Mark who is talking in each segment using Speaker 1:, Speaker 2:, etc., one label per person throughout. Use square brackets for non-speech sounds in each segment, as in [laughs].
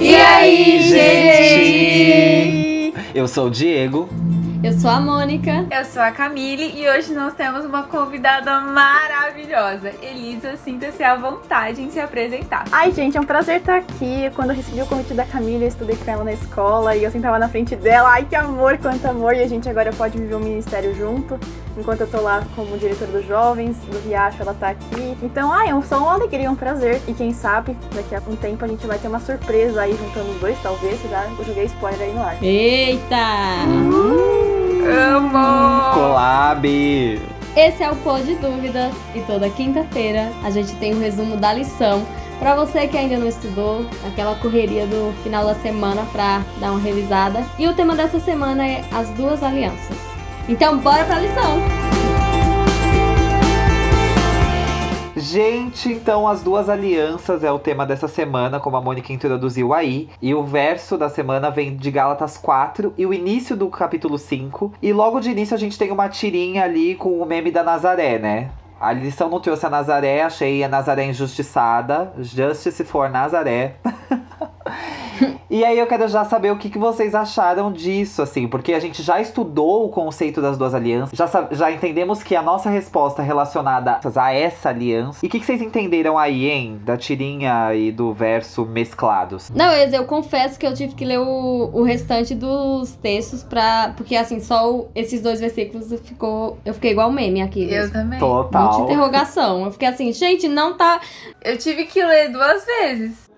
Speaker 1: E aí, gente?
Speaker 2: Eu sou o Diego.
Speaker 3: Eu sou a Mônica.
Speaker 1: Eu sou a Camille e hoje nós temos uma convidada maravilhosa. Elisa, sinta-se à vontade em se apresentar.
Speaker 4: Ai, gente, é um prazer estar aqui. Quando eu recebi o convite da Camille, eu estudei com ela na escola e eu sentava na frente dela. Ai, que amor, quanto amor! E a gente agora pode viver o um ministério junto. Enquanto eu tô lá como diretora dos jovens, do Riacho, ela tá aqui. Então, ai, é só uma alegria, um prazer. E quem sabe, daqui a um tempo a gente vai ter uma surpresa aí juntando os dois, talvez. Já eu joguei spoiler aí no ar.
Speaker 3: Eita!
Speaker 1: Uhum. Amo!
Speaker 2: Collab!
Speaker 3: Esse é o Pô de Dúvidas e toda quinta-feira a gente tem um resumo da lição para você que ainda não estudou, aquela correria do final da semana para dar uma revisada. E o tema dessa semana é as duas alianças. Então, bora pra lição!
Speaker 2: Gente, então as duas alianças é o tema dessa semana, como a Mônica introduziu aí. E o verso da semana vem de Gálatas 4 e o início do capítulo 5. E logo de início a gente tem uma tirinha ali com o meme da Nazaré, né? A lição não trouxe a Nazaré, achei a Nazaré injustiçada. Justice for Nazaré. [laughs] E aí eu quero já saber o que, que vocês acharam disso, assim, porque a gente já estudou o conceito das duas alianças, já, já entendemos que a nossa resposta é relacionada a essa aliança. E o que, que vocês entenderam aí, hein? Da tirinha e do verso mesclados?
Speaker 3: Não, eu, eu confesso que eu tive que ler o, o restante dos textos pra. Porque assim, só o, esses dois versículos ficou. Eu fiquei igual meme aqui.
Speaker 1: Eu também.
Speaker 2: Total.
Speaker 3: Muita interrogação. Eu fiquei assim, gente, não tá.
Speaker 1: Eu tive que ler duas vezes.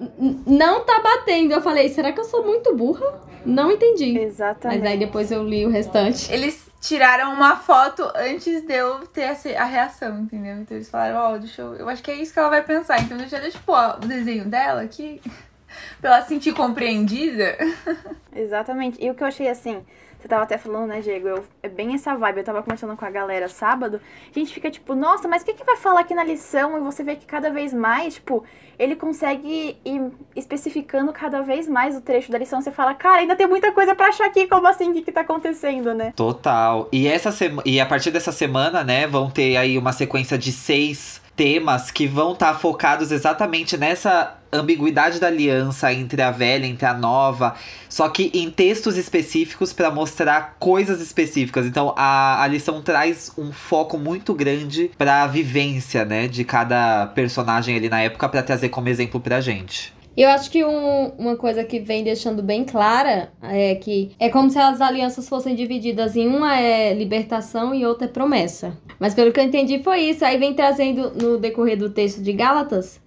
Speaker 3: Não tá batendo. Eu falei, será que eu sou muito burra? Não entendi.
Speaker 4: Exatamente.
Speaker 3: Mas aí depois eu li o restante.
Speaker 1: Eles tiraram uma foto antes de eu ter a reação, entendeu? Então eles falaram, ó, oh, deixa eu. Eu acho que é isso que ela vai pensar. Então deixa eu tipo, ó, o desenho dela aqui. [laughs] pra ela se sentir compreendida. [laughs]
Speaker 4: Exatamente. E o que eu achei assim. Você tava até falando, né, Diego? Eu, é bem essa vibe. Eu tava conversando com a galera sábado. A gente fica tipo, nossa, mas o que, que vai falar aqui na lição? E você vê que cada vez mais, tipo, ele consegue ir especificando cada vez mais o trecho da lição. Você fala, cara, ainda tem muita coisa para achar aqui. Como assim? O que, que tá acontecendo, né?
Speaker 2: Total. E, essa e a partir dessa semana, né, vão ter aí uma sequência de seis temas que vão estar tá focados exatamente nessa ambiguidade da aliança entre a velha, entre a nova, só que em textos específicos para mostrar coisas específicas. Então a, a lição traz um foco muito grande para a vivência, né, de cada personagem ali na época para trazer como exemplo pra gente.
Speaker 3: Eu acho que um, uma coisa que vem deixando bem clara é que é como se as alianças fossem divididas em uma é libertação e outra é promessa. Mas pelo que eu entendi foi isso. Aí vem trazendo no decorrer do texto de Gálatas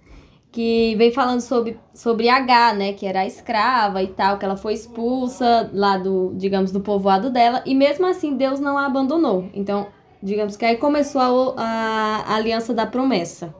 Speaker 3: que vem falando sobre, sobre H, né, que era escrava e tal, que ela foi expulsa lá do, digamos, do povoado dela, e mesmo assim Deus não a abandonou. Então, digamos que aí começou a, a, a aliança da promessa.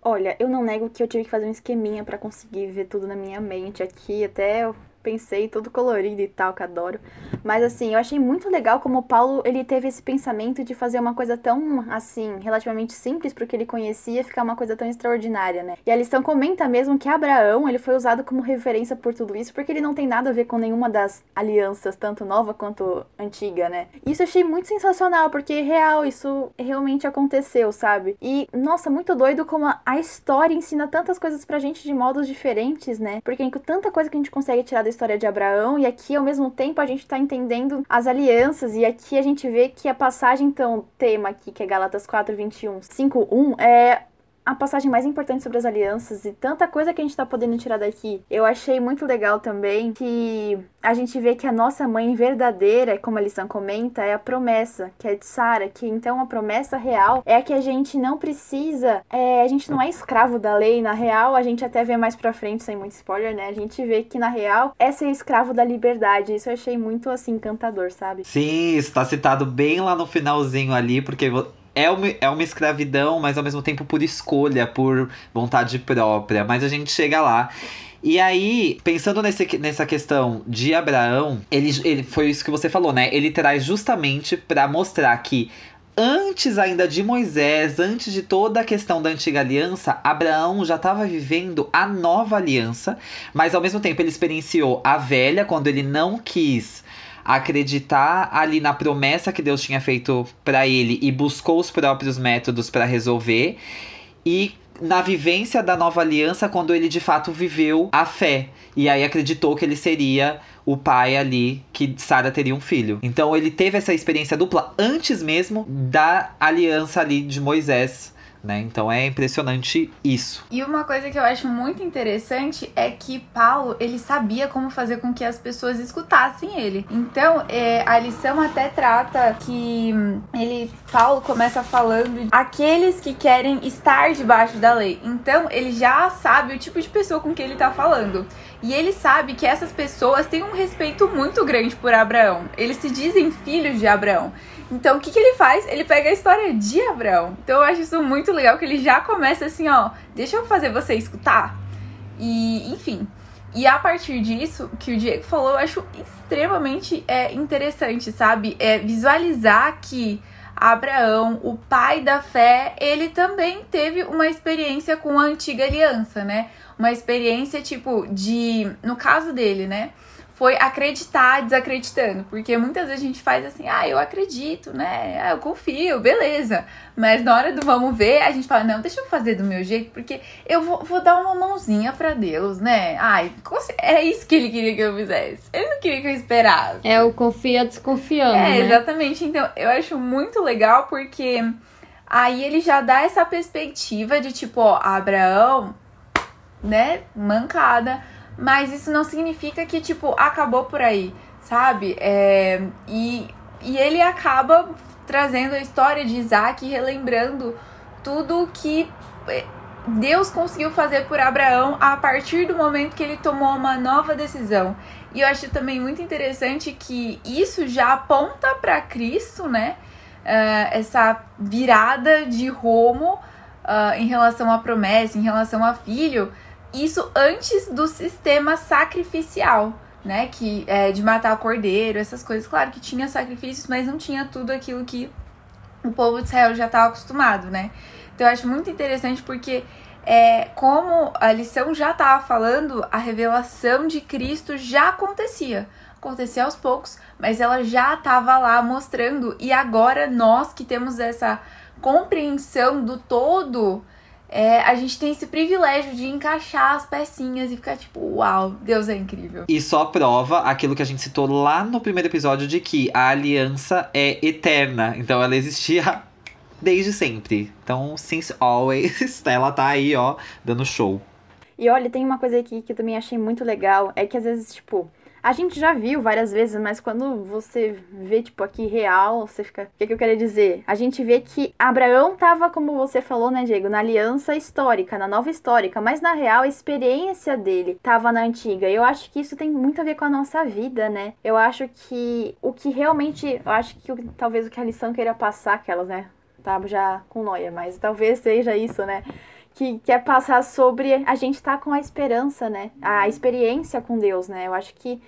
Speaker 4: Olha, eu não nego que eu tive que fazer um esqueminha para conseguir ver tudo na minha mente aqui, até pensei, todo colorido e tal, que adoro. Mas assim, eu achei muito legal como o Paulo, ele teve esse pensamento de fazer uma coisa tão, assim, relativamente simples porque ele conhecia, ficar uma coisa tão extraordinária, né? E a lição comenta mesmo que Abraão, ele foi usado como referência por tudo isso, porque ele não tem nada a ver com nenhuma das alianças, tanto nova quanto antiga, né? Isso eu achei muito sensacional, porque real, isso realmente aconteceu, sabe? E, nossa, muito doido como a história ensina tantas coisas pra gente de modos diferentes, né? Porque tanta coisa que a gente consegue tirar da história de Abraão, e aqui ao mesmo tempo a gente está entendendo as alianças, e aqui a gente vê que a passagem, então, tema aqui, que é Galatas 4, 21, 5, 1, é a passagem mais importante sobre as alianças e tanta coisa que a gente tá podendo tirar daqui. Eu achei muito legal também que a gente vê que a nossa mãe verdadeira, como a lição comenta, é a promessa, que é de Sara, que então a promessa real é que a gente não precisa, é, a gente não é escravo da lei, na real, a gente até vê mais pra frente, sem muito spoiler, né? A gente vê que na real é ser escravo da liberdade. Isso eu achei muito assim encantador, sabe?
Speaker 2: Sim, isso tá citado bem lá no finalzinho ali, porque é uma, é uma escravidão, mas ao mesmo tempo por escolha, por vontade própria. Mas a gente chega lá. E aí, pensando nesse, nessa questão de Abraão, ele, ele foi isso que você falou, né? Ele traz justamente para mostrar que antes ainda de Moisés, antes de toda a questão da antiga aliança, Abraão já estava vivendo a nova aliança, mas ao mesmo tempo ele experienciou a velha quando ele não quis acreditar ali na promessa que Deus tinha feito para ele e buscou os próprios métodos para resolver. E na vivência da nova aliança quando ele de fato viveu a fé. E aí acreditou que ele seria o pai ali, que Sara teria um filho. Então ele teve essa experiência dupla antes mesmo da aliança ali de Moisés né? Então é impressionante isso.
Speaker 1: E uma coisa que eu acho muito interessante é que Paulo, ele sabia como fazer com que as pessoas escutassem ele. Então, é, a lição até trata que ele, Paulo começa falando aqueles que querem estar debaixo da lei. Então, ele já sabe o tipo de pessoa com que ele tá falando. E ele sabe que essas pessoas têm um respeito muito grande por Abraão. Eles se dizem filhos de Abraão. Então, o que, que ele faz? Ele pega a história de Abraão. Então, eu acho isso muito legal, que ele já começa assim, ó, deixa eu fazer você escutar. E, enfim. E a partir disso, que o Diego falou, eu acho extremamente é, interessante, sabe? É visualizar que Abraão, o pai da fé, ele também teve uma experiência com a antiga aliança, né? Uma experiência tipo de, no caso dele, né? Foi acreditar desacreditando. Porque muitas vezes a gente faz assim, ah, eu acredito, né? Ah, eu confio, beleza. Mas na hora do vamos ver, a gente fala, não, deixa eu fazer do meu jeito, porque eu vou, vou dar uma mãozinha para Deus, né? Ai, é isso que ele queria que eu fizesse. Ele não queria que eu esperasse.
Speaker 3: É o confia desconfiando.
Speaker 1: É,
Speaker 3: né?
Speaker 1: exatamente. Então, eu acho muito legal porque aí ele já dá essa perspectiva de tipo, ó, Abraão, né? Mancada mas isso não significa que, tipo, acabou por aí, sabe? É, e, e ele acaba trazendo a história de Isaac, relembrando tudo que é, Deus conseguiu fazer por Abraão a partir do momento que ele tomou uma nova decisão. E eu acho também muito interessante que isso já aponta para Cristo, né? Uh, essa virada de rumo uh, em relação à promessa, em relação a filho, isso antes do sistema sacrificial, né? Que é de matar o cordeiro, essas coisas. Claro que tinha sacrifícios, mas não tinha tudo aquilo que o povo de Israel já estava acostumado, né? Então eu acho muito interessante porque é, como a lição já estava falando, a revelação de Cristo já acontecia. Acontecia aos poucos, mas ela já estava lá mostrando. E agora nós que temos essa compreensão do todo é, a gente tem esse privilégio de encaixar as pecinhas e ficar tipo, uau, Deus é incrível.
Speaker 2: E só prova aquilo que a gente citou lá no primeiro episódio de que a aliança é eterna. Então ela existia desde sempre. Então, since always, [laughs] ela tá aí, ó, dando show.
Speaker 4: E olha, tem uma coisa aqui que eu também achei muito legal, é que às vezes, tipo, a gente já viu várias vezes, mas quando você vê, tipo, aqui real, você fica. O que, que eu quero dizer? A gente vê que Abraão tava, como você falou, né, Diego, na aliança histórica, na nova histórica, mas na real a experiência dele tava na antiga. Eu acho que isso tem muito a ver com a nossa vida, né? Eu acho que o que realmente. Eu acho que talvez o que a lição queira passar, aquelas, né? Tá já com noia, mas talvez seja isso, né? que quer passar sobre a gente tá com a esperança, né? A experiência com Deus, né? Eu acho que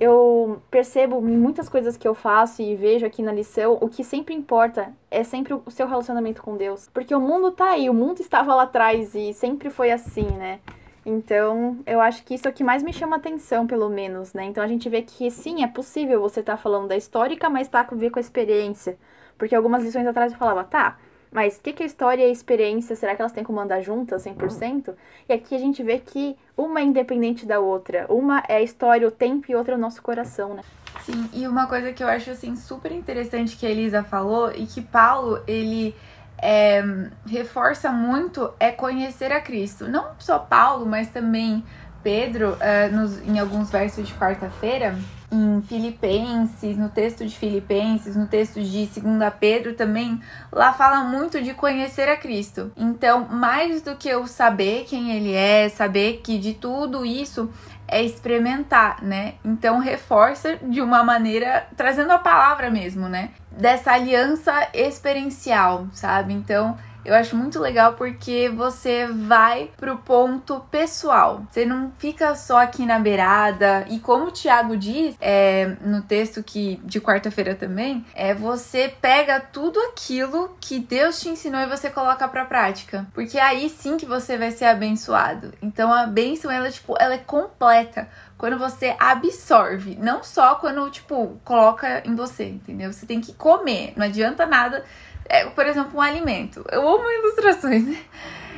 Speaker 4: eu percebo em muitas coisas que eu faço e vejo aqui na lição, o que sempre importa é sempre o seu relacionamento com Deus. Porque o mundo tá aí, o mundo estava lá atrás e sempre foi assim, né? Então, eu acho que isso é o que mais me chama atenção, pelo menos, né? Então a gente vê que sim, é possível você estar tá falando da histórica, mas tá a ver com a experiência. Porque algumas lições atrás eu falava, tá, mas o que, que é história e a experiência? Será que elas têm como andar juntas 100%? E aqui a gente vê que uma é independente da outra. Uma é a história, o tempo, e outra é o nosso coração, né?
Speaker 1: Sim, e uma coisa que eu acho assim super interessante que a Elisa falou e que Paulo ele é, reforça muito é conhecer a Cristo. Não só Paulo, mas também Pedro, é, nos, em alguns versos de quarta-feira, em Filipenses, no texto de Filipenses, no texto de 2 Pedro também, lá fala muito de conhecer a Cristo. Então, mais do que eu saber quem ele é, saber que de tudo isso é experimentar, né? Então reforça de uma maneira trazendo a palavra mesmo, né? Dessa aliança experiencial, sabe? Então, eu acho muito legal porque você vai pro ponto pessoal. Você não fica só aqui na beirada. E como o Thiago diz é, no texto que de quarta-feira também, é você pega tudo aquilo que Deus te ensinou e você coloca pra prática. Porque é aí sim que você vai ser abençoado. Então a bênção, ela, tipo, ela é completa quando você absorve, não só quando, tipo, coloca em você, entendeu? Você tem que comer, não adianta nada é, por exemplo, um alimento. Eu amo ilustrações, né?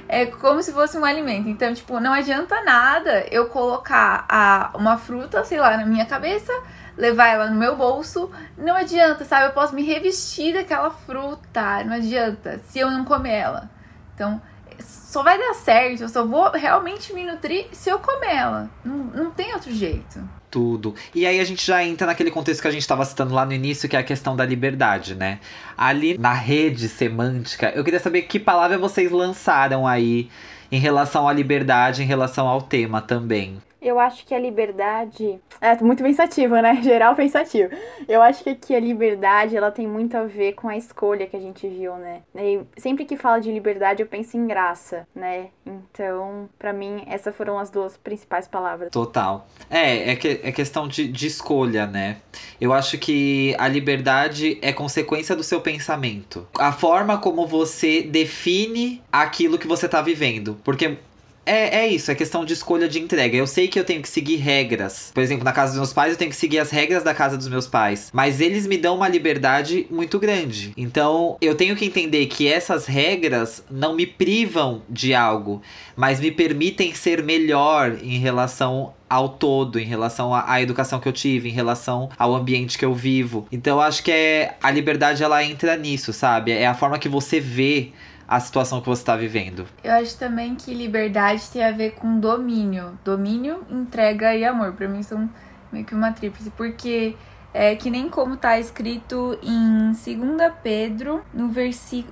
Speaker 1: é como se fosse um alimento. Então, tipo, não adianta nada eu colocar a, uma fruta, sei lá, na minha cabeça, levar ela no meu bolso. Não adianta, sabe? Eu posso me revestir daquela fruta. Não adianta se eu não comer ela. Então, só vai dar certo, eu só vou realmente me nutrir se eu comer ela. Não, não tem outro jeito.
Speaker 2: Tudo. E aí a gente já entra naquele contexto que a gente estava citando lá no início, que é a questão da liberdade, né? Ali na rede semântica, eu queria saber que palavra vocês lançaram aí em relação à liberdade, em relação ao tema também.
Speaker 4: Eu acho que a liberdade. É muito pensativa, né? [laughs] Geral pensativo. Eu acho que aqui a liberdade ela tem muito a ver com a escolha que a gente viu, né? E sempre que fala de liberdade, eu penso em graça, né? Então, para mim, essas foram as duas principais palavras.
Speaker 2: Total. É, é, que, é questão de, de escolha, né? Eu acho que a liberdade é consequência do seu pensamento. A forma como você define aquilo que você tá vivendo. Porque é, é isso, é questão de escolha de entrega. Eu sei que eu tenho que seguir regras. Por exemplo, na casa dos meus pais, eu tenho que seguir as regras da casa dos meus pais. Mas eles me dão uma liberdade muito grande. Então, eu tenho que entender que essas regras não me privam de algo, mas me permitem ser melhor em relação ao todo, em relação à, educação que eu tive, em relação ao ambiente que eu vivo. Então, eu acho que é a liberdade ela entra nisso, sabe? É a forma que você vê a situação que você está vivendo.
Speaker 1: Eu acho também que liberdade tem a ver com domínio. Domínio, entrega e amor. Para mim são meio que uma tríplice. Porque é que nem como tá escrito em 2 Pedro, no,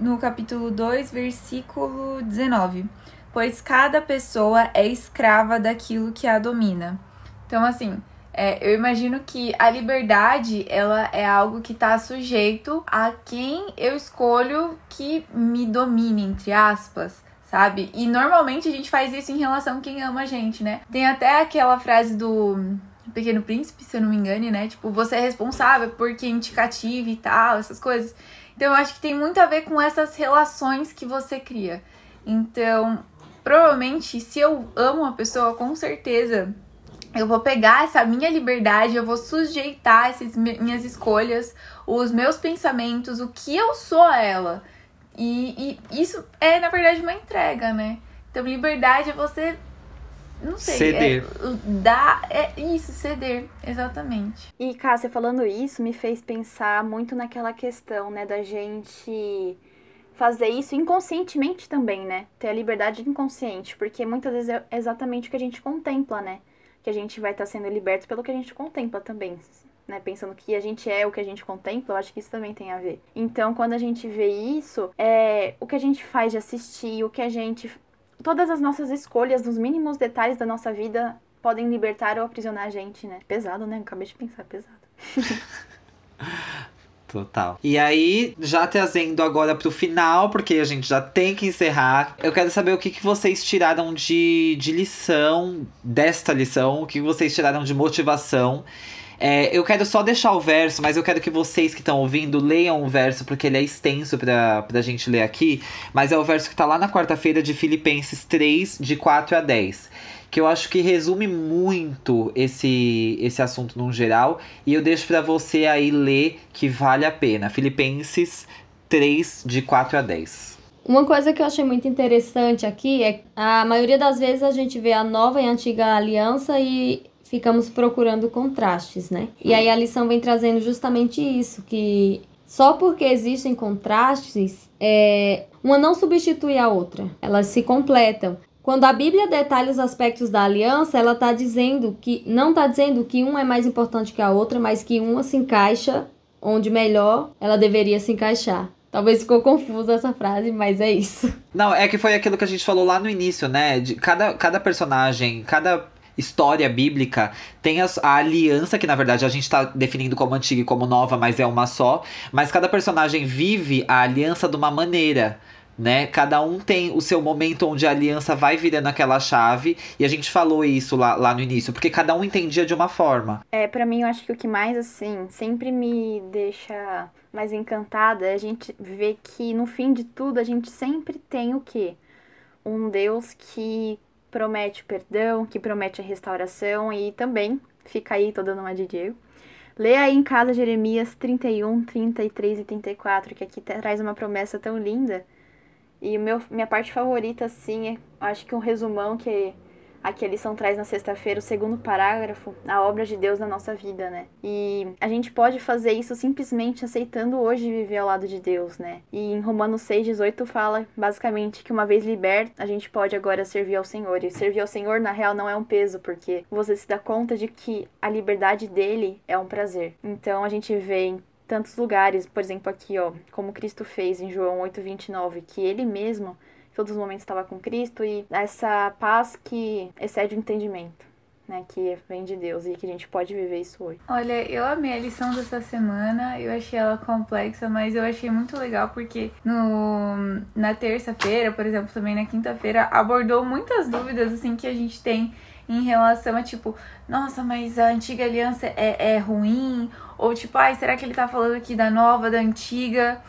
Speaker 1: no capítulo 2, versículo 19. Pois cada pessoa é escrava daquilo que a domina. Então, assim, é, eu imagino que a liberdade ela é algo que está sujeito a quem eu escolho que me domine, entre aspas, sabe? E normalmente a gente faz isso em relação a quem ama a gente, né? Tem até aquela frase do Pequeno Príncipe, se eu não me engane, né? Tipo, você é responsável por quem te cativa e tal, essas coisas. Então eu acho que tem muito a ver com essas relações que você cria. Então, provavelmente, se eu amo uma pessoa, com certeza eu vou pegar essa minha liberdade, eu vou sujeitar essas minhas escolhas, os meus pensamentos, o que eu sou a ela. E, e isso é, na verdade, uma entrega, né? Então, liberdade é você. Não sei.
Speaker 2: Ceder. É,
Speaker 1: dar. É isso, ceder, exatamente.
Speaker 4: E, Cássia, falando isso, me fez pensar muito naquela questão, né, da gente fazer isso inconscientemente também, né? Ter a liberdade inconsciente, porque muitas vezes é exatamente o que a gente contempla, né? Que a gente vai estar tá sendo liberto pelo que a gente contempla também. Né, pensando que a gente é o que a gente contempla, eu acho que isso também tem a ver. Então, quando a gente vê isso, é o que a gente faz de assistir, o que a gente. Todas as nossas escolhas, nos mínimos detalhes da nossa vida, podem libertar ou aprisionar a gente, né? Pesado, né? Acabei de pensar, pesado. [laughs]
Speaker 2: Total. E aí, já trazendo agora pro final, porque a gente já tem que encerrar, eu quero saber o que, que vocês tiraram de, de lição, desta lição, o que vocês tiraram de motivação. É, eu quero só deixar o verso, mas eu quero que vocês que estão ouvindo leiam o verso, porque ele é extenso pra, pra gente ler aqui. Mas é o verso que tá lá na quarta-feira de Filipenses 3, de 4 a 10 que eu acho que resume muito esse, esse assunto no geral. E eu deixo para você aí ler que vale a pena. Filipenses 3, de 4 a 10.
Speaker 3: Uma coisa que eu achei muito interessante aqui é a maioria das vezes a gente vê a nova e a antiga aliança e ficamos procurando contrastes, né? E aí a lição vem trazendo justamente isso, que só porque existem contrastes, é, uma não substitui a outra, elas se completam. Quando a Bíblia detalha os aspectos da aliança, ela está dizendo que não está dizendo que uma é mais importante que a outra, mas que uma se encaixa onde melhor ela deveria se encaixar. Talvez ficou confusa essa frase, mas é isso. [laughs]
Speaker 2: Não, é que foi aquilo que a gente falou lá no início, né? De cada, cada personagem, cada história bíblica tem a, a, aliança, que na verdade a gente tá definindo como antiga e como nova, mas é uma só. Mas cada personagem vive a aliança de uma maneira né? Cada um tem o seu momento onde a aliança vai virando aquela chave, e a gente falou isso lá, lá no início, porque cada um entendia de uma forma.
Speaker 4: É, para mim eu acho que o que mais assim sempre me deixa mais encantada é a gente ver que no fim de tudo a gente sempre tem o quê? Um Deus que promete o perdão, que promete a restauração e também fica aí, tô dando uma de Diego. Lê aí em casa Jeremias 31, 33 e 34, que aqui traz uma promessa tão linda E meu, minha parte favorita, assim, é, acho que um resumão que aqui a lição traz na sexta-feira, o segundo parágrafo, a obra de Deus na nossa vida, né? E a gente pode fazer isso simplesmente aceitando hoje viver ao lado de Deus, né? E em Romanos 6,18 fala basicamente que uma vez liberto, a gente pode agora servir ao Senhor. E servir ao Senhor, na real, não é um peso, porque você se dá conta de que a liberdade dele é um prazer. Então a gente vê tantos lugares, por exemplo, aqui, ó, como Cristo fez em João 8,29, que ele mesmo todos os momentos estava com Cristo e essa paz que excede o entendimento. Né, que vem de Deus e que a gente pode viver isso hoje.
Speaker 1: Olha, eu amei a lição dessa semana, eu achei ela complexa, mas eu achei muito legal porque no, na terça-feira, por exemplo, também na quinta-feira, abordou muitas dúvidas assim que a gente tem em relação a tipo, nossa, mas a antiga aliança é, é ruim? Ou tipo, ai, será que ele tá falando aqui da nova, da antiga?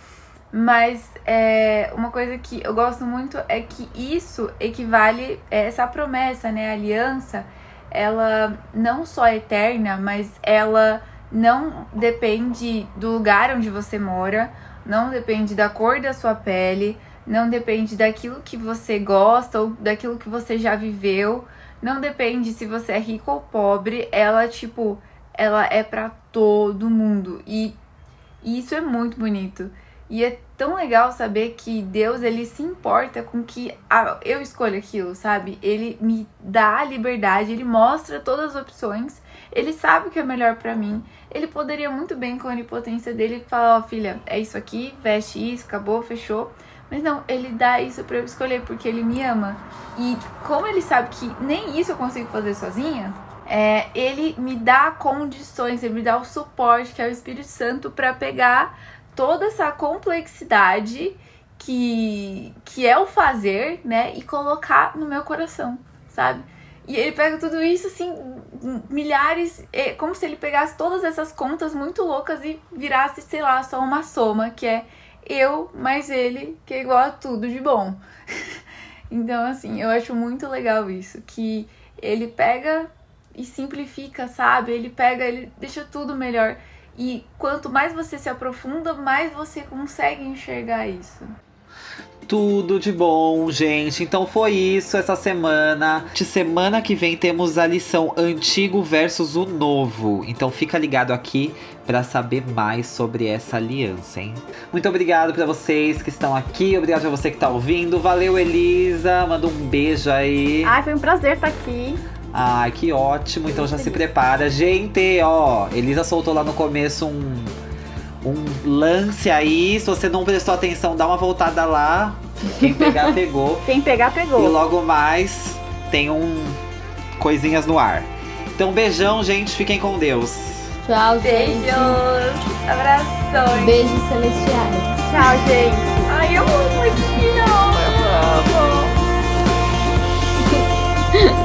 Speaker 1: Mas é, uma coisa que eu gosto muito é que isso equivale, é, essa promessa, né, a aliança, ela não só é eterna, mas ela não depende do lugar onde você mora, não depende da cor da sua pele, não depende daquilo que você gosta ou daquilo que você já viveu, não depende se você é rico ou pobre, ela tipo, ela é para todo mundo e, e isso é muito bonito. E é tão legal saber que Deus ele se importa com que a, eu escolha aquilo, sabe? Ele me dá a liberdade, ele mostra todas as opções, ele sabe o que é melhor para mim. Ele poderia muito bem com a onipotência dele falar, ó, oh, filha, é isso aqui, veste isso, acabou, fechou. Mas não, ele dá isso para eu escolher porque ele me ama. E como ele sabe que nem isso eu consigo fazer sozinha, é, ele me dá condições, ele me dá o suporte, que é o Espírito Santo, para pegar toda essa complexidade que, que é o fazer, né? E colocar no meu coração, sabe? E ele pega tudo isso, assim, milhares. É como se ele pegasse todas essas contas muito loucas e virasse, sei lá, só uma soma, que é eu mais ele, que é igual a tudo de bom. [laughs] então, assim, eu acho muito legal isso. Que ele pega e simplifica, sabe? Ele pega, ele deixa tudo melhor. E quanto mais você se aprofunda, mais você consegue enxergar isso.
Speaker 2: Tudo de bom, gente. Então foi isso essa semana. De semana que vem temos a lição Antigo versus o Novo. Então fica ligado aqui para saber mais sobre essa aliança, hein? Muito obrigado para vocês que estão aqui, obrigado para você que tá ouvindo. Valeu, Elisa. Manda um beijo aí.
Speaker 4: Ai, foi um prazer estar aqui.
Speaker 2: Ai, que ótimo. Então já se prepara. Gente, ó, Elisa soltou lá no começo um, um lance aí. Se você não prestou atenção, dá uma voltada lá. Quem pegar, [laughs] pegou.
Speaker 4: Quem pegar, pegou.
Speaker 2: E logo mais tem um coisinhas no ar. Então, beijão, gente. Fiquem com Deus.
Speaker 3: Tchau, gente.
Speaker 1: Beijos. Abrações.
Speaker 3: Beijos celestiais.
Speaker 4: Tchau, gente.
Speaker 1: Ai, eu amo muito. Eu amo. [laughs]